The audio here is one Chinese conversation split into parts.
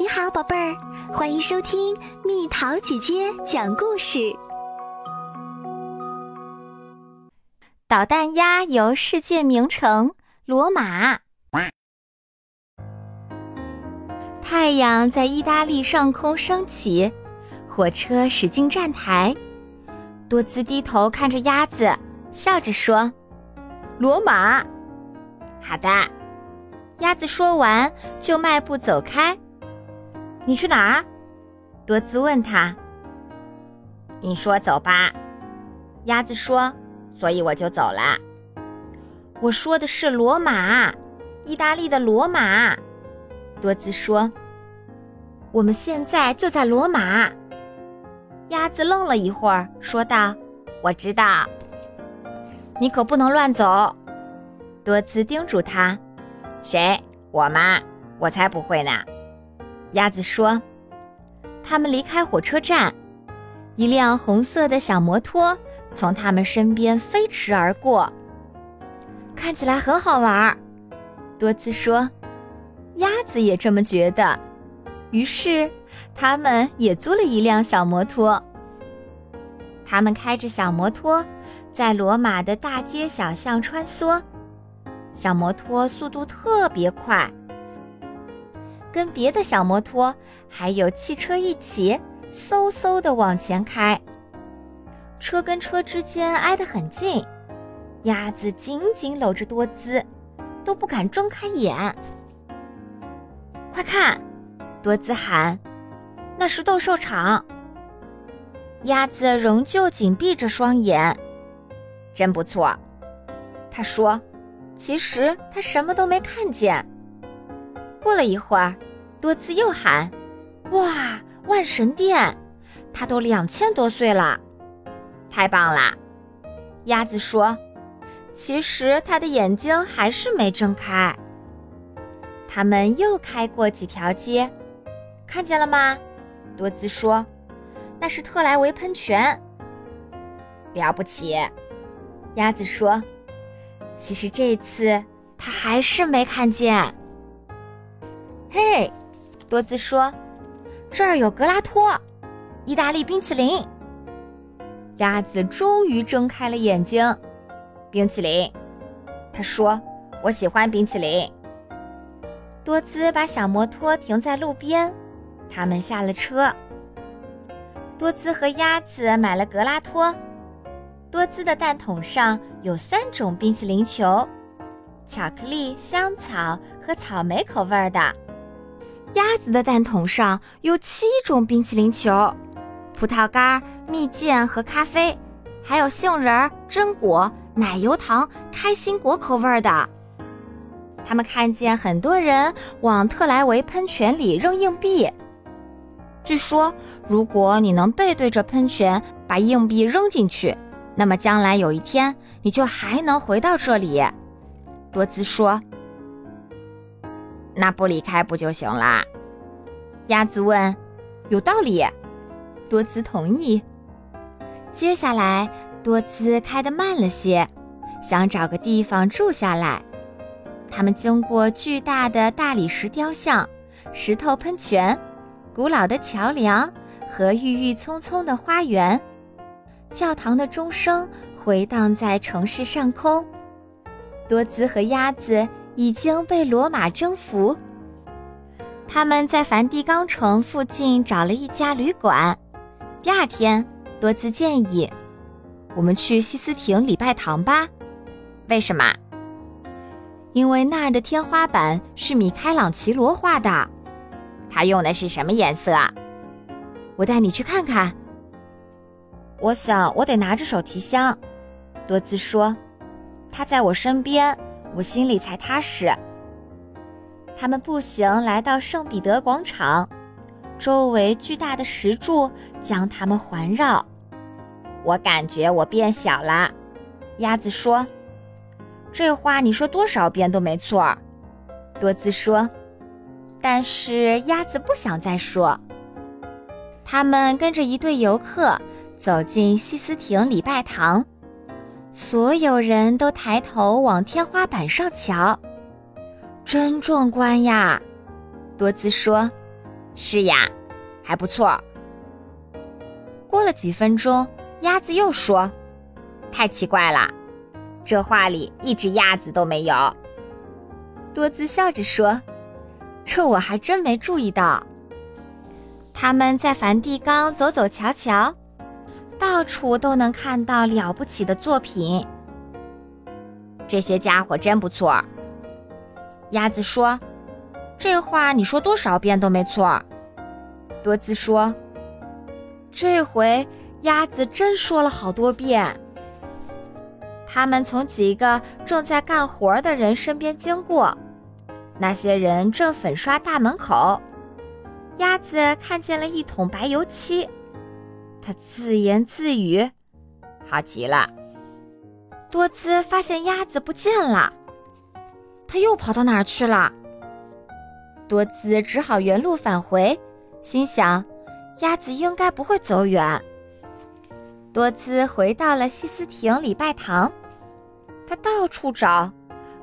你好，宝贝儿，欢迎收听蜜桃姐姐讲故事。导弹鸭游世界名城罗马。太阳在意大利上空升起，火车驶进站台。多兹低头看着鸭子，笑着说：“罗马。”好的。鸭子说完，就迈步走开。你去哪儿？多兹问他。你说走吧，鸭子说，所以我就走了。我说的是罗马，意大利的罗马。多兹说，我们现在就在罗马。鸭子愣了一会儿，说道：“我知道，你可不能乱走。”多兹叮嘱他：“谁？我妈？我才不会呢。”鸭子说：“他们离开火车站，一辆红色的小摩托从他们身边飞驰而过，看起来很好玩。”多兹说：“鸭子也这么觉得。”于是，他们也租了一辆小摩托。他们开着小摩托，在罗马的大街小巷穿梭。小摩托速度特别快。跟别的小摩托还有汽车一起，嗖嗖地往前开。车跟车之间挨得很近，鸭子紧紧搂着多姿，都不敢睁开眼。快看，多姿喊：“那是斗兽场。”鸭子仍旧紧闭着双眼。真不错，他说：“其实他什么都没看见。”过了一会儿，多兹又喊：“哇，万神殿！它都两千多岁了，太棒了！”鸭子说：“其实他的眼睛还是没睁开。”他们又开过几条街，看见了吗？多兹说：“那是特莱维喷泉。”了不起！鸭子说：“其实这次他还是没看见。”嘿，多兹说：“这儿有格拉托，意大利冰淇淋。”鸭子终于睁开了眼睛。冰淇淋，他说：“我喜欢冰淇淋。”多兹把小摩托停在路边，他们下了车。多兹和鸭子买了格拉托。多兹的蛋筒上有三种冰淇淋球：巧克力、香草和草莓口味的。鸭子的蛋筒上有七种冰淇淋球：葡萄干、蜜饯和咖啡，还有杏仁、榛果、奶油糖、开心果口味的。他们看见很多人往特莱维喷泉里扔硬币。据说，如果你能背对着喷泉把硬币扔进去，那么将来有一天你就还能回到这里。多兹说。那不离开不就行了？鸭子问。有道理。多兹同意。接下来，多兹开得慢了些，想找个地方住下来。他们经过巨大的大理石雕像、石头喷泉、古老的桥梁和郁郁葱葱的花园。教堂的钟声回荡在城市上空。多兹和鸭子。已经被罗马征服。他们在梵蒂冈城附近找了一家旅馆。第二天，多兹建议：“我们去西斯廷礼拜堂吧。”为什么？因为那儿的天花板是米开朗琪罗画的。他用的是什么颜色？我带你去看看。我想我得拿着手提箱。多兹说：“他在我身边。”我心里才踏实。他们步行来到圣彼得广场，周围巨大的石柱将他们环绕。我感觉我变小了，鸭子说：“这话你说多少遍都没错。”多兹说。但是鸭子不想再说。他们跟着一队游客走进西斯廷礼拜堂。所有人都抬头往天花板上瞧，真壮观呀！多兹说：“是呀，还不错。过了几分钟，鸭子又说：“太奇怪了，这画里一只鸭子都没有。”多姿笑着说：“这我还真没注意到。”他们在梵蒂冈走走瞧瞧，到处都能看到了不起的作品。这些家伙真不错，鸭子说：“这话你说多少遍都没错。”多姿说：“这回鸭子真说了好多遍。”他们从几个正在干活的人身边经过，那些人正粉刷大门口。鸭子看见了一桶白油漆，他自言自语：“好极了。”多姿发现鸭子不见了，它又跑到哪儿去了？多姿只好原路返回，心想：鸭子应该不会走远。多姿回到了西斯廷礼拜堂，他到处找，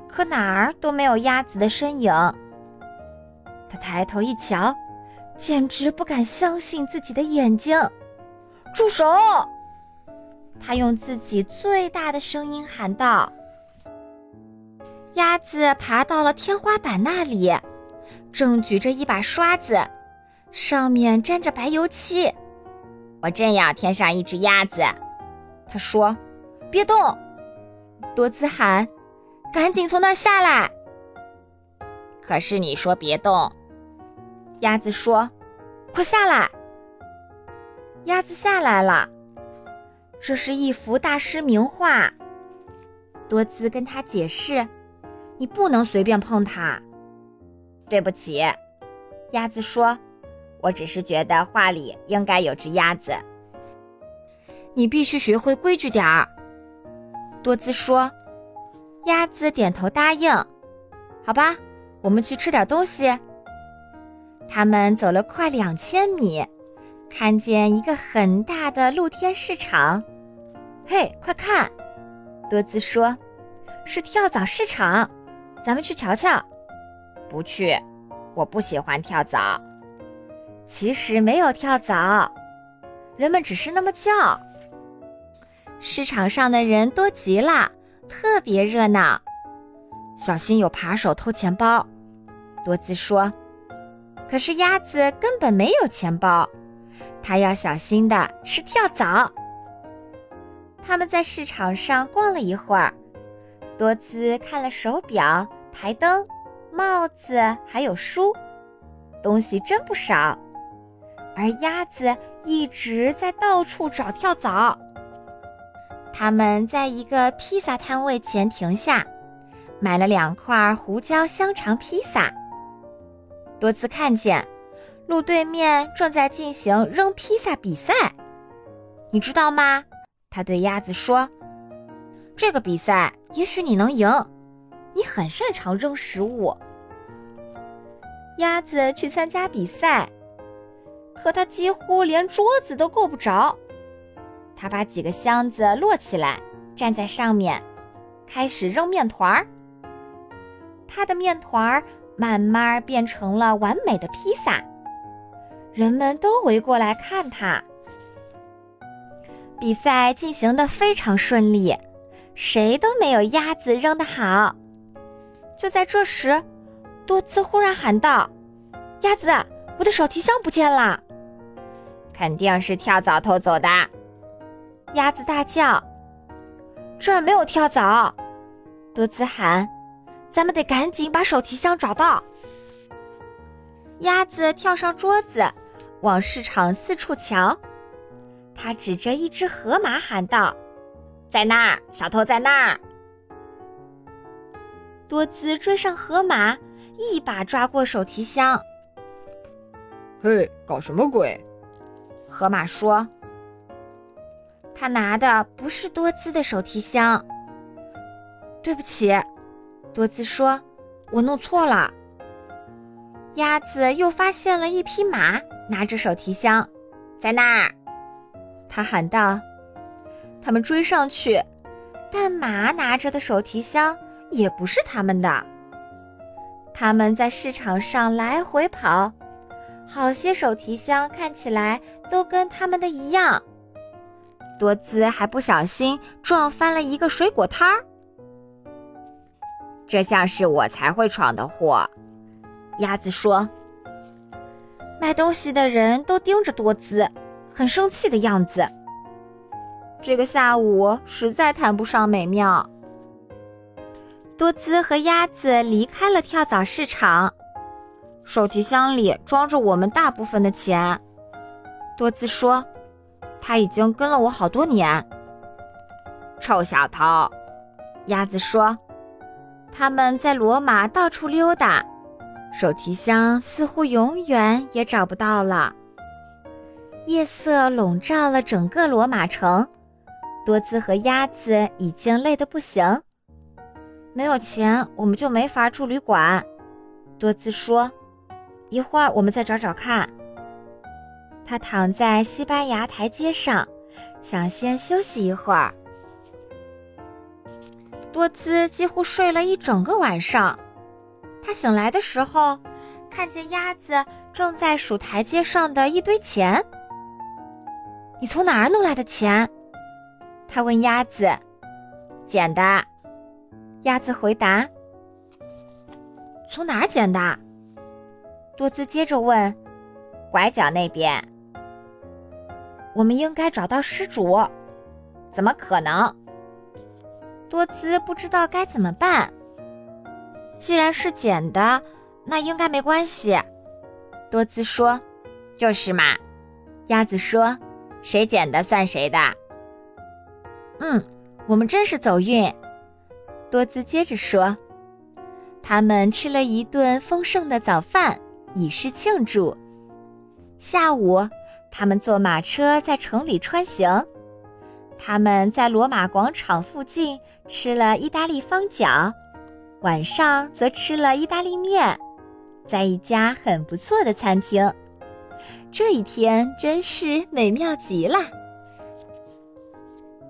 可哪儿都没有鸭子的身影。他抬头一瞧，简直不敢相信自己的眼睛！住手！他用自己最大的声音喊道：“鸭子爬到了天花板那里，正举着一把刷子，上面沾着白油漆。我正要添上一只鸭子。”他说：“别动！”多兹喊：“赶紧从那儿下来！”可是你说别动，鸭子说：“快下来！”鸭子下来了。这是一幅大师名画。多兹跟他解释：“你不能随便碰它。”对不起，鸭子说：“我只是觉得画里应该有只鸭子。”你必须学会规矩点儿。”多兹说。鸭子点头答应：“好吧，我们去吃点东西。”他们走了快两千米。看见一个很大的露天市场，嘿，快看！多兹说：“是跳蚤市场，咱们去瞧瞧。”不去，我不喜欢跳蚤。其实没有跳蚤，人们只是那么叫。市场上的人多极了，特别热闹。小心有扒手偷钱包，多兹说。可是鸭子根本没有钱包。他要小心的是跳蚤。他们在市场上逛了一会儿，多兹看了手表、台灯、帽子，还有书，东西真不少。而鸭子一直在到处找跳蚤。他们在一个披萨摊位前停下，买了两块胡椒香肠披萨。多兹看见。路对面正在进行扔披萨比赛，你知道吗？他对鸭子说：“这个比赛也许你能赢，你很擅长扔食物。”鸭子去参加比赛，可他几乎连桌子都够不着。他把几个箱子摞起来，站在上面，开始扔面团儿。他的面团儿慢慢变成了完美的披萨。人们都围过来看他。比赛进行的非常顺利，谁都没有鸭子扔得好。就在这时，多兹忽然喊道：“鸭子，我的手提箱不见了！”肯定是跳蚤偷走的。鸭子大叫：“这儿没有跳蚤！”多兹喊：“咱们得赶紧把手提箱找到。”鸭子跳上桌子。往市场四处瞧，他指着一只河马喊道：“在那儿，小偷在那儿！”多兹追上河马，一把抓过手提箱。“嘿，搞什么鬼？”河马说。他拿的不是多兹的手提箱。对不起，多兹说：“我弄错了。”鸭子又发现了一匹马。拿着手提箱，在那儿，他喊道：“他们追上去，但马拿着的手提箱也不是他们的。他们在市场上来回跑，好些手提箱看起来都跟他们的一样。多姿还不小心撞翻了一个水果摊儿。这像是我才会闯的祸，鸭子说。卖东西的人都盯着多姿，很生气的样子。这个下午实在谈不上美妙。多姿和鸭子离开了跳蚤市场，手提箱里装着我们大部分的钱。多姿说。他已经跟了我好多年。臭小偷，鸭子说：“他们在罗马到处溜达，手提箱似乎永远也找不到了。”夜色笼罩了整个罗马城，多姿和鸭子已经累得不行。没有钱，我们就没法住旅馆。多姿说：“一会儿我们再找找看。”他躺在西班牙台阶上，想先休息一会儿。多姿几乎睡了一整个晚上。他醒来的时候，看见鸭子正在数台阶上的一堆钱。“你从哪儿弄来的钱？”他问鸭子。“捡的。”鸭子回答。“从哪儿捡的？”多姿接着问。“拐角那边。”我们应该找到失主，怎么可能？多姿不知道该怎么办。既然是捡的，那应该没关系。多姿说：“就是嘛。”鸭子说：“谁捡的算谁的。”嗯，我们真是走运。多姿接着说：“他们吃了一顿丰盛的早饭，以示庆祝。下午。”他们坐马车在城里穿行，他们在罗马广场附近吃了意大利方饺，晚上则吃了意大利面，在一家很不错的餐厅。这一天真是美妙极了。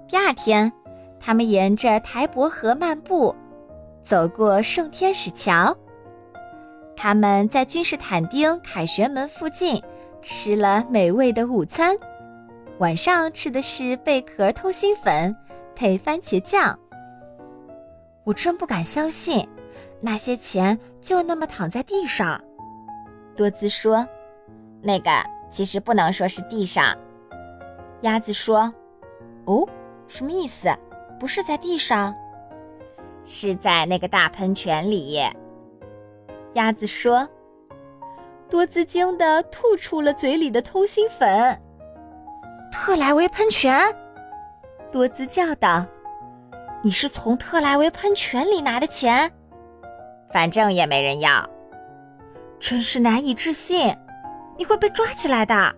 第二天，他们沿着台伯河漫步，走过圣天使桥。他们在君士坦丁凯旋门附近。吃了美味的午餐，晚上吃的是贝壳通心粉配番茄酱。我真不敢相信，那些钱就那么躺在地上。多姿说：“那个其实不能说是地上。”鸭子说：“哦，什么意思？不是在地上，是在那个大喷泉里。”鸭子说。多姿惊得吐出了嘴里的通心粉。特莱维喷泉，多姿叫道：“你是从特莱维喷泉里拿的钱？反正也没人要，真是难以置信！你会被抓起来的。”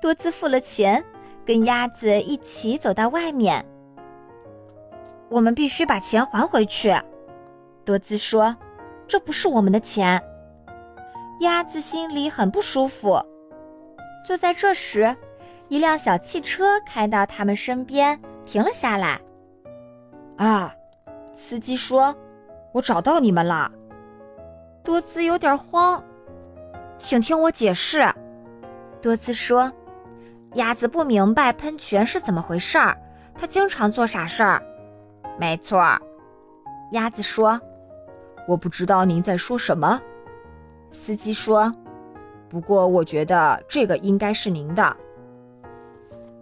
多姿付了钱，跟鸭子一起走到外面。我们必须把钱还回去，多姿说：“这不是我们的钱。”鸭子心里很不舒服。就在这时，一辆小汽车开到他们身边，停了下来。啊，司机说：“我找到你们了。”多姿有点慌，请听我解释。多姿说：“鸭子不明白喷泉是怎么回事儿，他经常做傻事儿。”没错，鸭子说：“我不知道您在说什么。”司机说：“不过我觉得这个应该是您的。”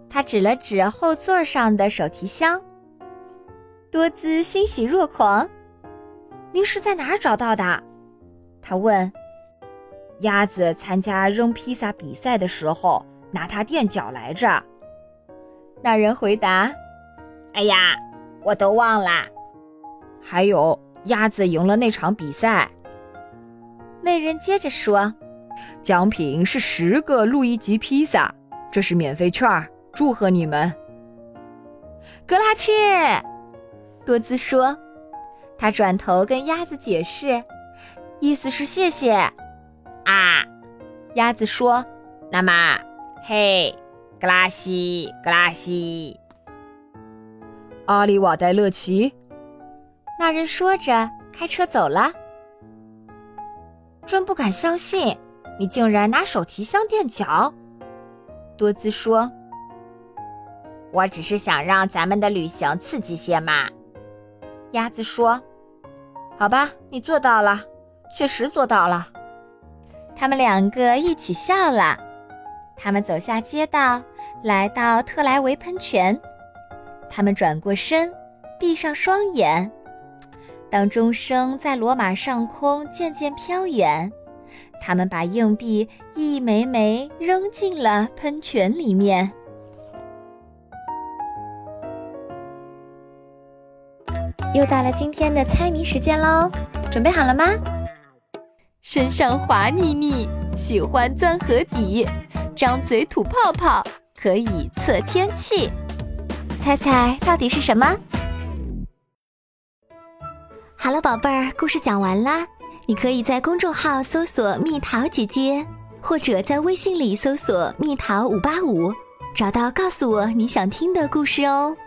他指了指后座上的手提箱。多姿欣喜若狂：“您是在哪儿找到的？”他问。鸭子参加扔披萨比赛的时候拿它垫脚来着。那人回答：“哎呀，我都忘了。”还有，鸭子赢了那场比赛。那人接着说：“奖品是十个路易吉披萨，这是免费券，祝贺你们。”格拉切，多兹说。他转头跟鸭子解释，意思是谢谢。啊，鸭子说：“那么，嘿，格拉西，格拉西，阿里瓦戴勒奇。”那人说着开车走了。真不敢相信，你竟然拿手提箱垫脚。多兹说：“我只是想让咱们的旅行刺激些嘛。”鸭子说：“好吧，你做到了，确实做到了。”他们两个一起笑了。他们走下街道，来到特莱维喷泉。他们转过身，闭上双眼。当钟声在罗马上空渐渐飘远，他们把硬币一枚枚扔进了喷泉里面。又到了今天的猜谜时间喽，准备好了吗？身上滑腻腻，喜欢钻河底，张嘴吐泡泡，可以测天气。猜猜到底是什么？好了，宝贝儿，故事讲完啦。你可以在公众号搜索“蜜桃姐姐”，或者在微信里搜索“蜜桃五八五”，找到告诉我你想听的故事哦。